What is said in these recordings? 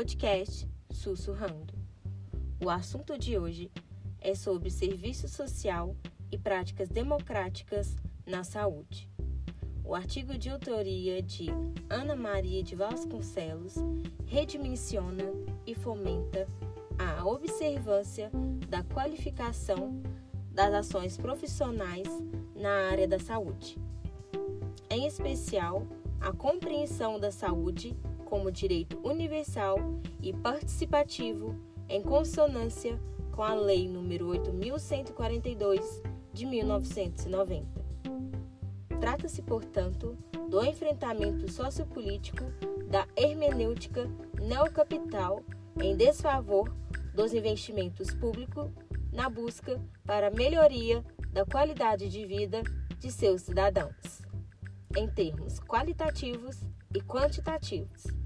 podcast Sussurrando. O assunto de hoje é sobre serviço social e práticas democráticas na saúde. O artigo de autoria de Ana Maria de Vasconcelos redimensiona e fomenta a observância da qualificação das ações profissionais na área da saúde. Em especial, a compreensão da saúde como direito universal e participativo em consonância com a Lei nº 8142 de 1990. Trata-se, portanto, do enfrentamento sociopolítico da hermenêutica neocapital em desfavor dos investimentos públicos na busca para a melhoria da qualidade de vida de seus cidadãos, em termos qualitativos e quantitativos.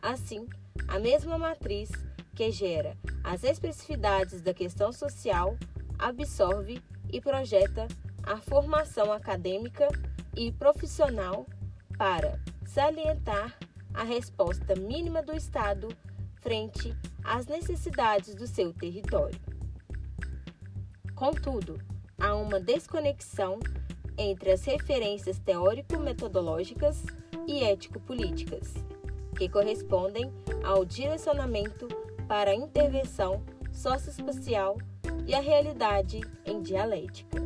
Assim, a mesma matriz que gera as especificidades da questão social absorve e projeta a formação acadêmica e profissional para salientar a resposta mínima do Estado frente às necessidades do seu território. Contudo, há uma desconexão entre as referências teórico-metodológicas e ético-políticas que correspondem ao direcionamento para a intervenção socioespacial e a realidade em dialética.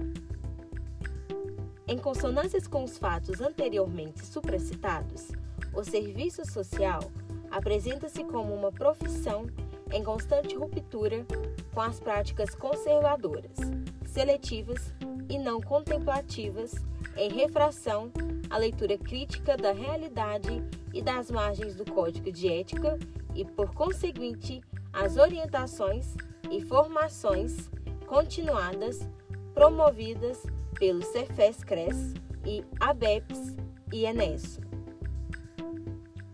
Em consonância com os fatos anteriormente supracitados, o serviço social apresenta-se como uma profissão em constante ruptura com as práticas conservadoras, seletivas e não contemplativas em refração à leitura crítica da realidade e das margens do Código de Ética e, por conseguinte, as orientações e formações continuadas promovidas pelo Cefes-Cres e ABEPS e Enesso.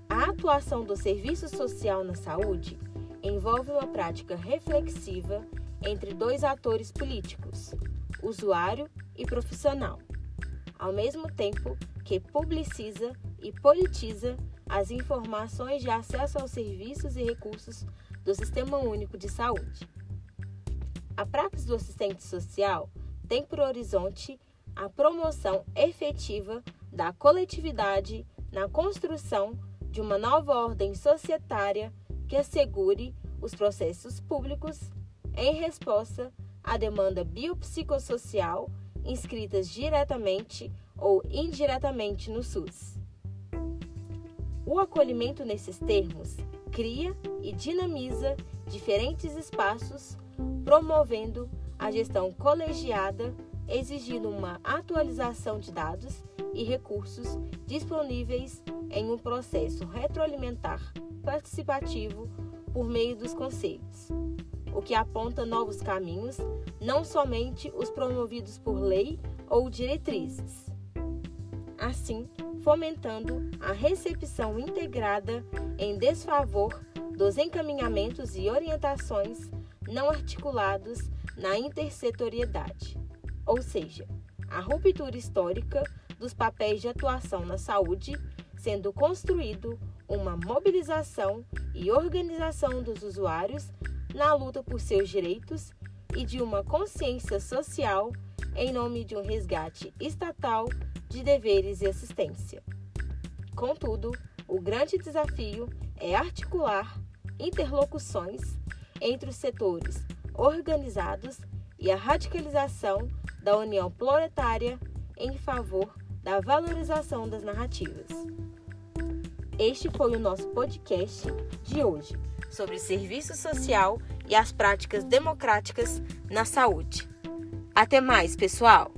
A atuação do serviço social na saúde envolve uma prática reflexiva entre dois atores políticos, usuário e profissional, ao mesmo tempo que publiciza e politiza as informações de acesso aos serviços e recursos do Sistema Único de Saúde. A praxis do assistente social tem por horizonte a promoção efetiva da coletividade na construção de uma nova ordem societária que assegure os processos públicos em resposta à demanda biopsicossocial inscritas diretamente ou indiretamente no SUS. O acolhimento nesses termos cria e dinamiza diferentes espaços, promovendo a gestão colegiada, exigindo uma atualização de dados e recursos disponíveis em um processo retroalimentar participativo por meio dos conselhos, o que aponta novos caminhos, não somente os promovidos por lei ou diretrizes. Assim, fomentando a recepção integrada em desfavor dos encaminhamentos e orientações não articulados na intersetoriedade, ou seja, a ruptura histórica dos papéis de atuação na saúde, sendo construído uma mobilização e organização dos usuários na luta por seus direitos e de uma consciência social em nome de um resgate estatal de deveres e assistência. Contudo, o grande desafio é articular interlocuções entre os setores organizados e a radicalização da união proletária em favor da valorização das narrativas. Este foi o nosso podcast de hoje sobre serviço social e as práticas democráticas na saúde. Até mais, pessoal!